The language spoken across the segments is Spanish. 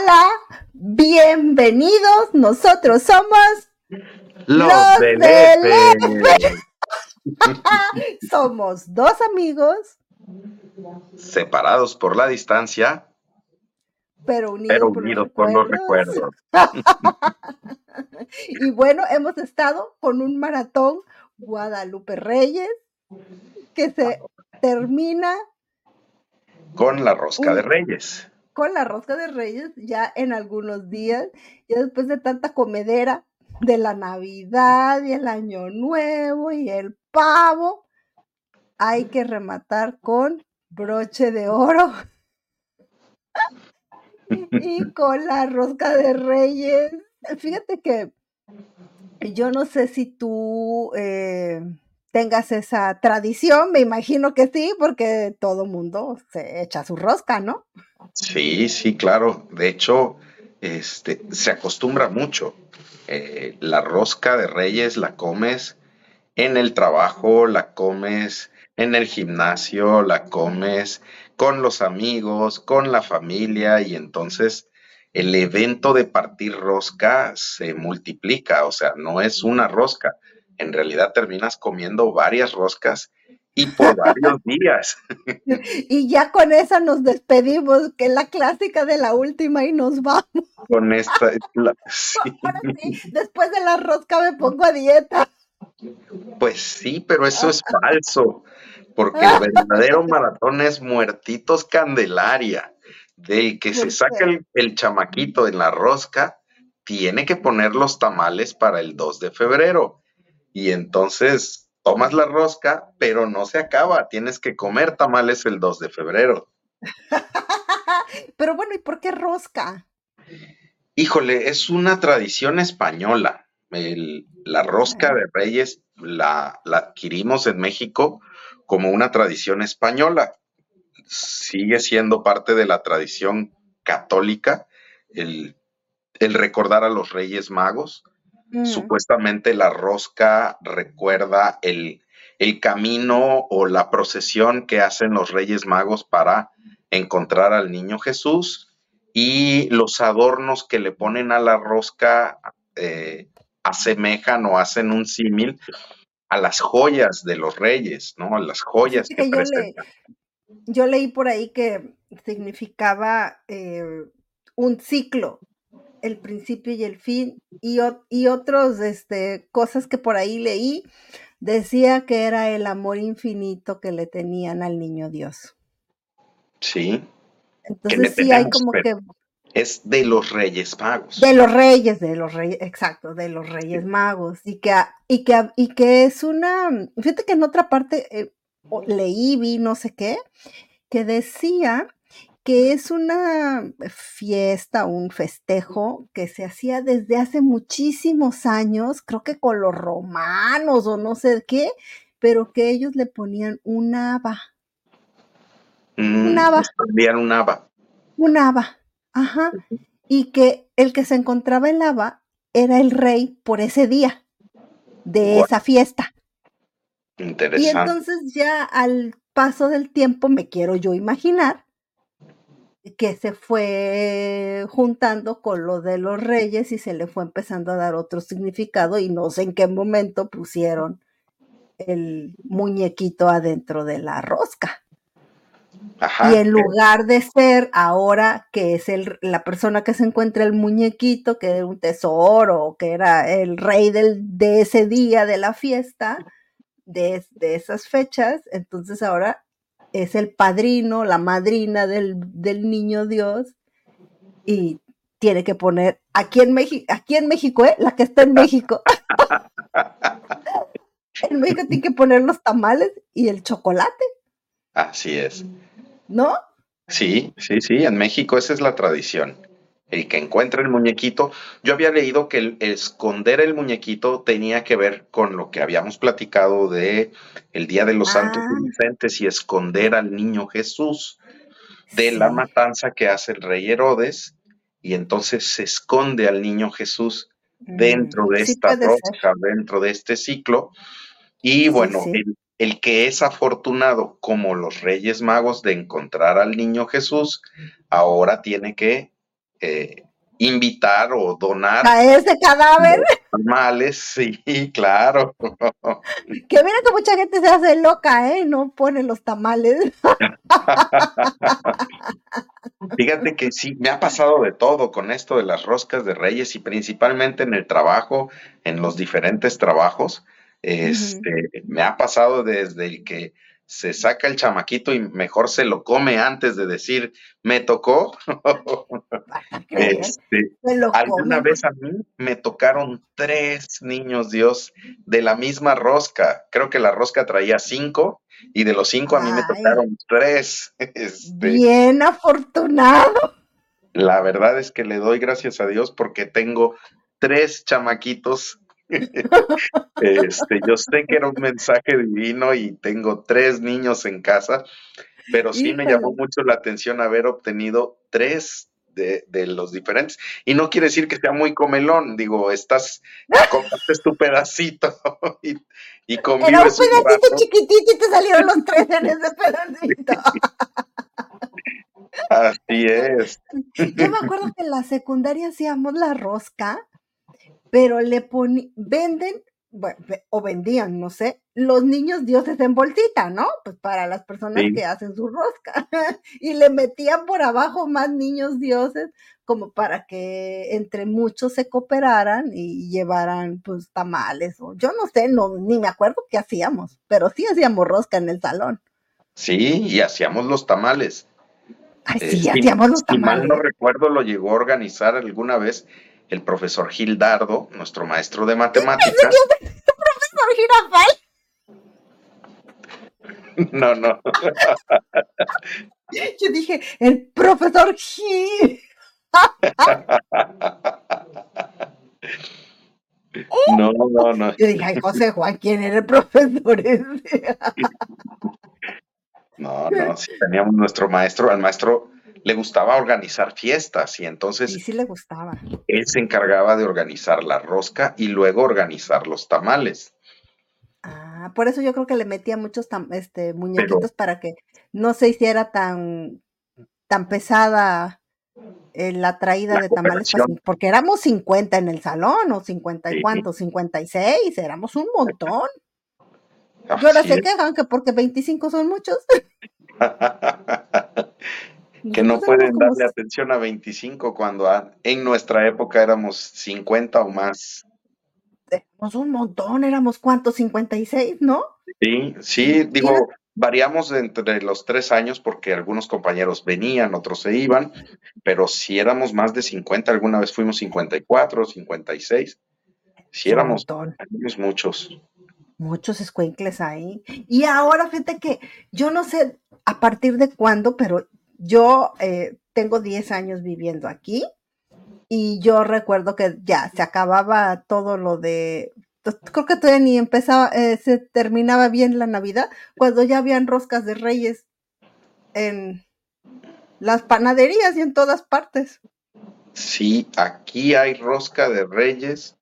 Hola, bienvenidos. Nosotros somos los, del Somos dos amigos. Separados por la distancia, pero unidos, por, los recuerdos. y bueno, hemos estado con un maratón Guadalupe Reyes que se termina con la rosca de Reyes con la rosca de reyes ya en algunos días, ya después de tanta comedera de la Navidad y el Año Nuevo y el pavo, hay que rematar con broche de oro y con la rosca de reyes. Fíjate que yo no sé si tú eh, tengas esa tradición, me imagino que sí, porque todo mundo se echa su rosca, ¿no? Sí, sí, claro. De hecho, este, se acostumbra mucho. Eh, la rosca de reyes la comes en el trabajo, la comes en el gimnasio, la comes con los amigos, con la familia y entonces el evento de partir rosca se multiplica, o sea, no es una rosca, en realidad terminas comiendo varias roscas y por varios días. Y ya con esa nos despedimos, que es la clásica de la última y nos vamos. Con esta. después de la rosca me pongo a dieta. Pues sí, pero eso es falso, porque el verdadero maratón es muertitos Candelaria, del que se saca el, el chamaquito en la rosca, tiene que poner los tamales para el 2 de febrero. Y entonces tomas la rosca, pero no se acaba, tienes que comer tamales el 2 de febrero. pero bueno, ¿y por qué rosca? Híjole, es una tradición española. la rosca de reyes la, adquirimos en México como una tradición española. Sigue siendo parte de la tradición católica el, el recordar a los reyes magos Mm. Supuestamente la rosca recuerda el, camino o la procesión que hacen los Reyes Magos para encontrar al niño Jesús y los adornos que le ponen a la rosca eh, asemejan o hacen un símil a las joyas de los reyes, ¿no? A las joyas que, yo, yo, leí por ahí que significaba eh, un ciclo, el principio y el fin y, y otros este, cosas que por ahí leí, decía que era el amor infinito que le tenían al niño Dios. Sí. Entonces sí hay como que... Es de los Reyes Magos. De los Reyes, de los Reyes, exacto, de los Reyes Magos. Y que, y que, y que es una, fíjate que en otra parte eh, leí, vi no sé qué, que decía que es una fiesta, un festejo que se hacía desde hace muchísimos años, creo que con los romanos o no sé qué, pero que ellos le ponían un haba. un haba. Ponían un haba. Un haba, ajá. Y que el que se encontraba el haba era el rey por ese día de esa fiesta. Interesante. Y entonces ya al paso del tiempo, me quiero yo imaginar, que se fue juntando con lo de los reyes y se le fue empezando a dar otro significado y no sé en qué momento pusieron el muñequito adentro de la rosca. y en lugar de ser ahora que es el, la persona que se encuentra el muñequito, que era un tesoro, que era el rey del, de ese día de la fiesta, de, de esas fechas, entonces ahora es el padrino, la madrina del, niño Dios y tiene que poner aquí en México, aquí en México, ¿eh? la que está en México. en México tiene que poner los tamales y el chocolate. Así es. ¿No? Sí, sí, sí, en México esa es la tradición el que encuentra el muñequito. Yo había leído que el, esconder el muñequito tenía que ver con lo que habíamos platicado de el Día de los Santos ah. Inocentes y esconder al niño Jesús de la matanza que hace el rey Herodes y entonces se esconde al niño Jesús dentro de mm, esta rosca, dentro de este ciclo. Y bueno, el que es afortunado como los Reyes Magos de encontrar al niño Jesús, ahora tiene que eh, invitar o donar. A ese cadáver. Tamales, sí, claro. Que mira que mucha gente se hace loca, ¿eh? No pone los tamales. Fíjate que sí, me ha pasado de todo con esto de las roscas de reyes y principalmente en el trabajo, en los diferentes trabajos. Este, me ha pasado desde el que se saca el chamaquito y mejor se lo come antes de decir, me tocó. este, alguna vez a mí me tocaron tres niños Dios de la misma rosca. Creo que la rosca traía cinco y de los cinco a mí me tocaron tres. Este, bien afortunado. La verdad es que le doy gracias a Dios porque tengo tres chamaquitos este, yo sé que era un mensaje divino y tengo tres niños en casa, pero sí me llamó mucho la atención haber obtenido tres de, los diferentes. Y no quiere decir que sea muy comelón, digo, estás, compartes tu pedacito y, y convives Era un pedacito chiquitito y te salieron los tres en ese pedacito. Así es. Yo me acuerdo que en la secundaria hacíamos la rosca pero le ponen, venden, bueno, o vendían, no sé, los niños dioses en bolsita, ¿no? Pues para las personas que hacen su rosca. y le metían por abajo más niños dioses como para que entre muchos se cooperaran y llevaran pues tamales o yo no sé, no ni me acuerdo qué hacíamos, pero sí hacíamos rosca en el salón. Sí, y hacíamos los tamales. Ay, sí, eh, hacíamos los tamales. Si mal no recuerdo, lo llegó a organizar alguna vez el profesor Gildardo, nuestro maestro de matemáticas. profesor Girafal? No, no. Yo dije, el profesor Gil. No, no, no. Yo dije, ay, José Juan, ¿quién era el profesor ese? No, no, sí teníamos nuestro maestro, al maestro le gustaba organizar fiestas y entonces... Sí, sí le gustaba. Él se encargaba de organizar la rosca y luego organizar los tamales. Ah, por eso yo creo que le metía muchos este, muñequitos para que no se hiciera tan, tan pesada eh, la traída de tamales, porque éramos 50 en el salón, o 50 y cuánto, 56, éramos un montón. y ahora se quejan que porque 25 son muchos. que no pueden darle atención a 25 cuando en nuestra época éramos 50 o más. Éramos un montón, éramos cuántos, 56, ¿no? Sí, sí, digo, variamos entre los tres años porque algunos compañeros venían, otros se iban, pero si éramos más de 50, alguna vez fuimos 54, 56, si éramos, éramos muchos. Muchos escuincles ahí. Y ahora fíjate que yo no sé a partir de cuándo, pero yo eh, tengo 10 años viviendo aquí y yo recuerdo que ya se acababa todo lo de, creo que todavía ni empezaba, eh, se terminaba bien la Navidad cuando ya habían roscas de reyes en las panaderías y en todas partes. Sí, aquí hay rosca de reyes.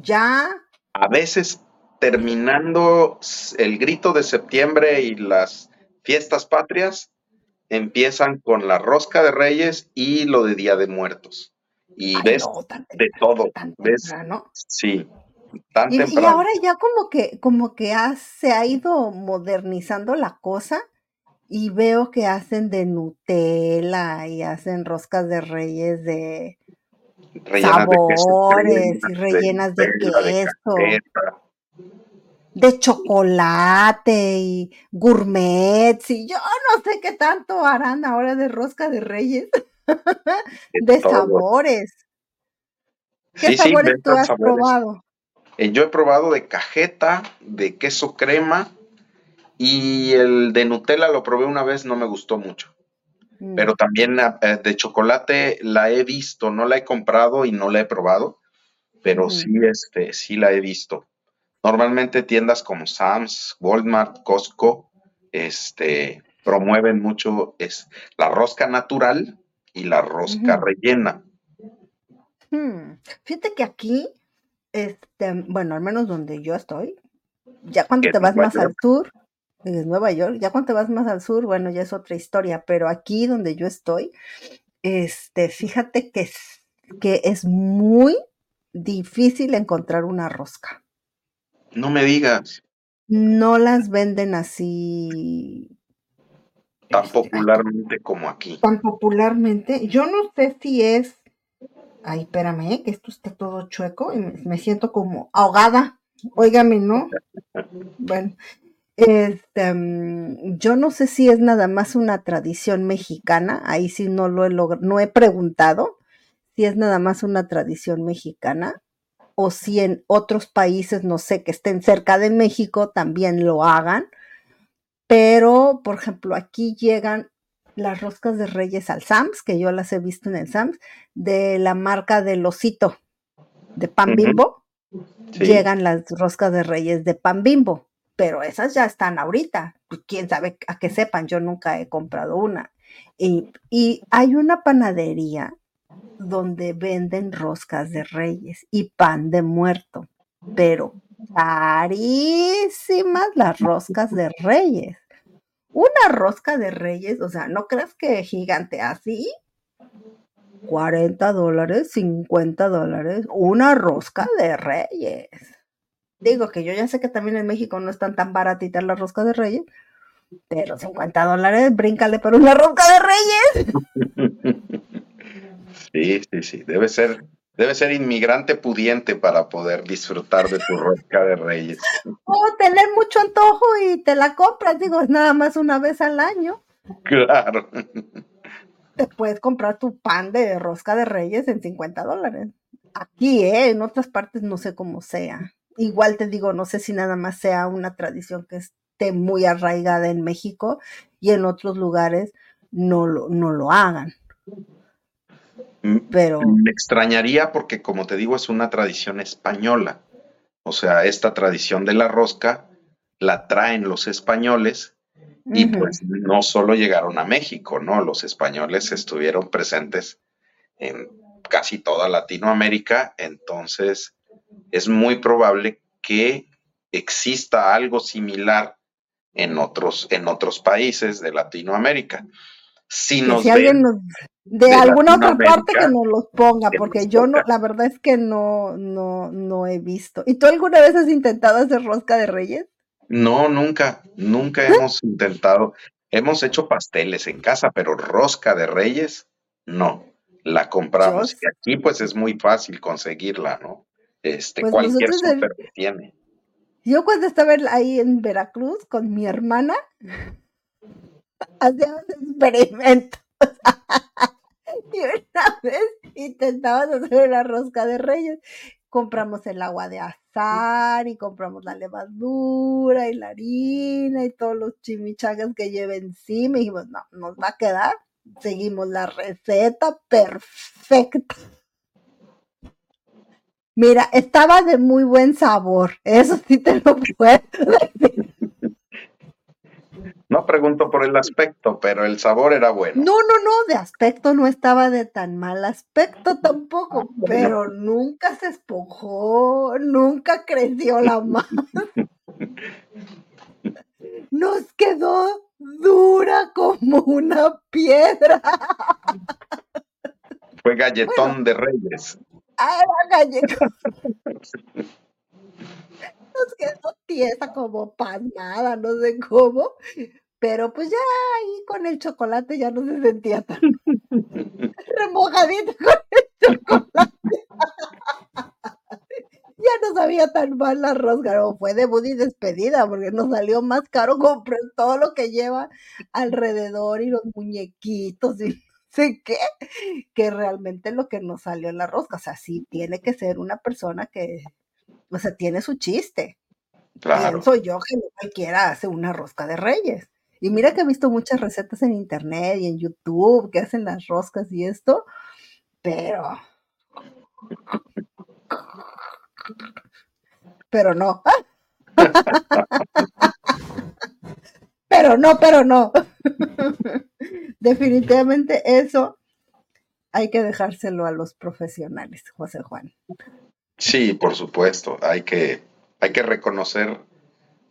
Ya. A veces terminando el grito de septiembre y las fiestas patrias, empiezan con la rosca de reyes y lo de Día de Muertos. Y ves de todo. ¿Ves? Sí. Tan y, y, ahora ya como que, como que se ha ido modernizando la cosa y veo que hacen de Nutella y hacen roscas de reyes de sabores y rellenas de, queso de chocolate y gourmets y yo no sé qué tanto harán ahora de rosca de reyes, de sabores. ¿Qué sabores tú has probado? Eh, yo he probado de cajeta, de queso crema y el de Nutella lo probé una vez, no me gustó mucho. Mm. Pero también eh, de chocolate la he visto, no la he comprado y no la he probado, pero mm. sí, este, sí la he visto. Normalmente tiendas como Sam's, Walmart, Costco, este, promueven mucho es la rosca natural y la rosca rellena. Hmm, fíjate que aquí, este, bueno, al menos donde yo estoy, ya cuando te vas más al sur, en Nueva York, ya cuando te vas más al sur, bueno, ya es otra historia, pero aquí donde yo estoy, este, fíjate que es, que es muy difícil encontrar una rosca. No me digas. No las venden así. Tan popularmente como aquí. Tan popularmente. Yo no sé si es. Ay, espérame, que esto está todo chueco y me, siento como ahogada. Óigame, ¿no? bueno, este, mm, yo no sé si es nada más una tradición mexicana, ahí sí no lo he no he preguntado si es nada más una tradición mexicana o si en otros países, no sé, que estén cerca de México también lo hagan. Pero, por ejemplo, aquí llegan las roscas de Reyes al Sams, que yo las he visto en el Sams, de la marca del osito de pan bimbo. Llegan las roscas de Reyes de pan bimbo pero esas ya están ahorita. Quién sabe a qué sepan, yo nunca he comprado una. Y, hay una panadería donde venden roscas de reyes y pan de muerto, pero carísimas las roscas de reyes. Una rosca de reyes, o sea, no creas que gigante así. 40 dólares, 50 dólares, una rosca de reyes. Digo que yo ya sé que también en México no están tan baratitas las roscas de reyes, pero 50 dólares, bríncale por una rosca de reyes. Sí, sí, sí, debe ser, debe ser inmigrante pudiente para poder disfrutar de tu rosca de reyes. O tener mucho antojo y te la compras, digo, es nada más una vez al año. Claro. Te puedes comprar tu pan de rosca de reyes en 50 dólares. Aquí, ¿eh? En otras partes no sé cómo sea igual te digo, no sé si nada más sea una tradición que esté muy arraigada en México y en otros lugares no lo, no lo hagan. Pero... Me extrañaría porque, como te digo, es una tradición española. O sea, esta tradición de la rosca la traen los españoles y pues no solo llegaron a México, ¿no? Los españoles estuvieron presentes en casi toda Latinoamérica, entonces es muy probable que exista algo similar en otros, en otros países de Latinoamérica. Si nos alguien de, alguna otra parte que nos los ponga, porque yo no, la verdad es que no, no, no he visto. ¿Y tú alguna vez has intentado hacer rosca de reyes? No, nunca, nunca hemos intentado. Hemos hecho pasteles en casa, pero rosca de reyes, no. La compramos. Y aquí pues es muy fácil conseguirla, ¿no? Este, pues cualquier super tiene. Yo cuando estaba ahí en Veracruz con mi hermana, hacíamos experimentos. y una vez intentábamos hacer una rosca de reyes. Compramos el agua de azar y compramos la levadura y la harina y todos los chimichangas que lleva encima. Y dijimos, no, nos va a quedar. Seguimos la receta perfecta. Mira, estaba de muy buen sabor, eso sí te lo puedo decir. No pregunto por el aspecto, pero el sabor era bueno. No, no, no, de aspecto no estaba de tan mal aspecto tampoco, ah, pero nunca se esponjó, nunca creció la mano. Nos quedó dura como una piedra. Fue galletón de reyes. Ah, era gallego. Tiesa como panada, no sé cómo. Pero pues ya ahí con el chocolate ya no se sentía tan remojadita con el chocolate. ya no sabía tan mal la rosca, no, fue de Buddy despedida porque nos salió más caro comprar todo lo que lleva alrededor y los muñequitos y sé qué, que realmente lo que nos salió en la rosca. O sea, sí tiene que ser una persona que, o sea, tiene su chiste. Claro. Pienso yo que no cualquiera hace una rosca de reyes. Y mira que he visto muchas recetas en internet y en YouTube que hacen las roscas y esto, pero... Pero no. pero no, pero no. Definitivamente eso hay que dejárselo a los profesionales, José Juan. Sí, por supuesto, hay que, hay que reconocer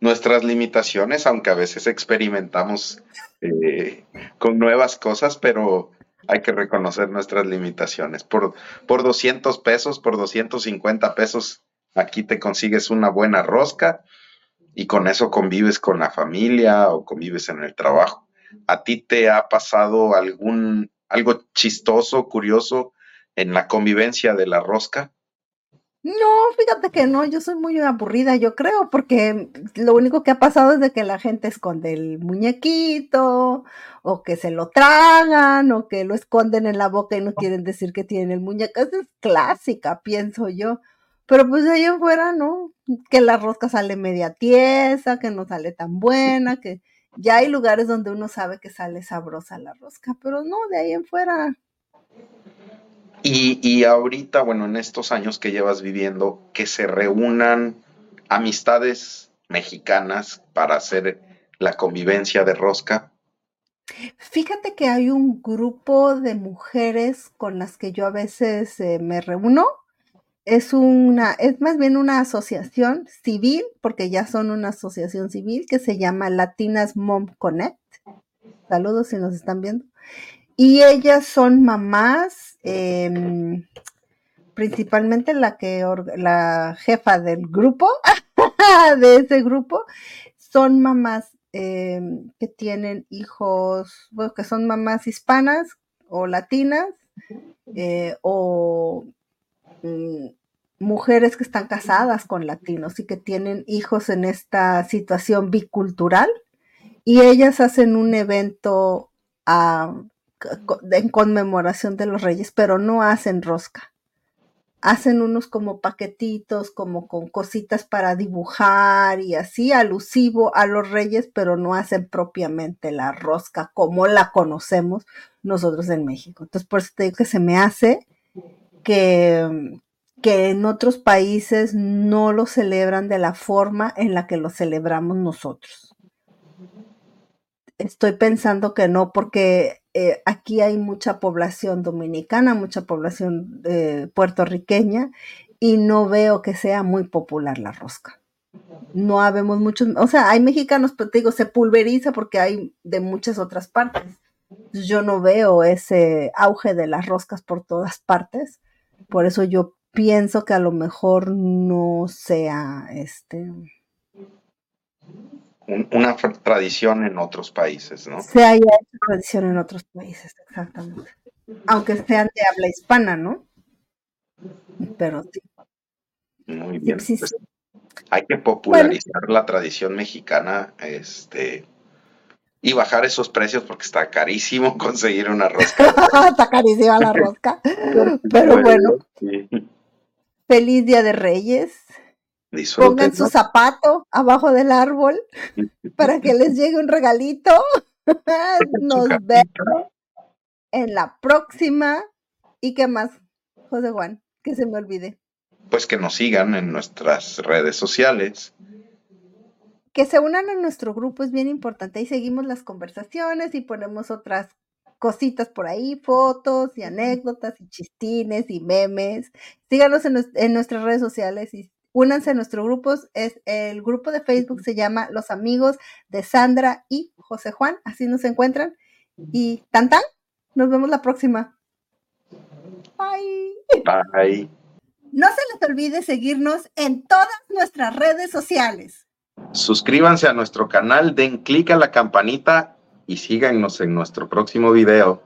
nuestras limitaciones, aunque a veces experimentamos eh, con nuevas cosas, pero Hay que reconocer nuestras limitaciones. Por, por 200 pesos, por 250 pesos, aquí te consigues una buena rosca y con eso convives con la familia o convives en el trabajo. ¿A ti te ha pasado algún algo chistoso, curioso en la convivencia de la rosca? No, fíjate que no, yo soy muy aburrida, yo creo, porque lo único que ha pasado es de que la gente esconde el muñequito, o que se lo tragan, o que lo esconden en la boca y no quieren decir que tienen el muñeco. Esa es clásica, pienso yo. Pero pues de ahí en fuera, ¿no? Que la rosca sale media tiesa, que no sale tan buena, que ya hay lugares donde uno sabe que sale sabrosa la rosca, pero no, de ahí en fuera. Y, y ahorita, bueno, en estos años que llevas viviendo, que se reúnan amistades mexicanas para hacer la convivencia de rosca. Fíjate que hay un grupo de mujeres con las que yo a veces eh, me reúno es una, es más bien una asociación civil, porque ya son una asociación civil que se llama Latinas Mom Connect. Saludos si nos están viendo. Y ellas son mamás, em, principalmente la que la jefa del grupo, de ese grupo, son mamás em, que tienen hijos, bueno, que son mamás hispanas o latinas, eh, o Mm, mujeres que están casadas con latinos y que tienen hijos en esta situación bicultural. Y ellas hacen un evento ah, en conmemoración de los reyes, pero no hacen rosca. Hacen unos como paquetitos, como con cositas para dibujar y así, alusivo a los reyes, pero no hacen propiamente la rosca como la conocemos nosotros en México. Entonces, por eso te digo que se me hace que, que en otros países no lo celebran de la forma en la que lo celebramos nosotros. Estoy pensando que no, porque eh, aquí hay mucha población dominicana, mucha población eh, puertorriqueña, y no veo que sea muy popular la rosca. No habemos muchos, o sea, hay mexicanos, pero te digo, se pulveriza porque hay de muchas otras partes. Yo no veo ese auge de las roscas por todas partes. Por eso yo pienso que a lo mejor no sea este una tradición en otros países, ¿no? Se haya hecho tradición en otros países, exactamente. Aunque sean de habla hispana, ¿no? Pero sí. Muy bien. Pues, hay que popularizar la tradición mexicana, este, y bajar esos precios porque está carísimo conseguir una rosca. está carísima la rosca. Pero bueno, feliz Día de Reyes. Pongan su zapato abajo del árbol para que les llegue un regalito. Nos vemos en la próxima. ¿Y qué más, José Juan? Que se me olvide. Pues que nos sigan en nuestras redes sociales que se unan a nuestro grupo es bien importante. Ahí seguimos las conversaciones y ponemos otras cositas por ahí, fotos y anécdotas y chistines y memes. Síganos en, nuestras redes sociales y únanse a nuestro grupo. Es, el grupo de Facebook se llama Los Amigos de Sandra y José Juan. Así nos encuentran. Y tan tan, nos vemos la próxima. Bye. Bye. No se les olvide seguirnos en todas nuestras redes sociales. Suscríbanse a nuestro canal, den clic a la campanita y síganos en nuestro próximo video.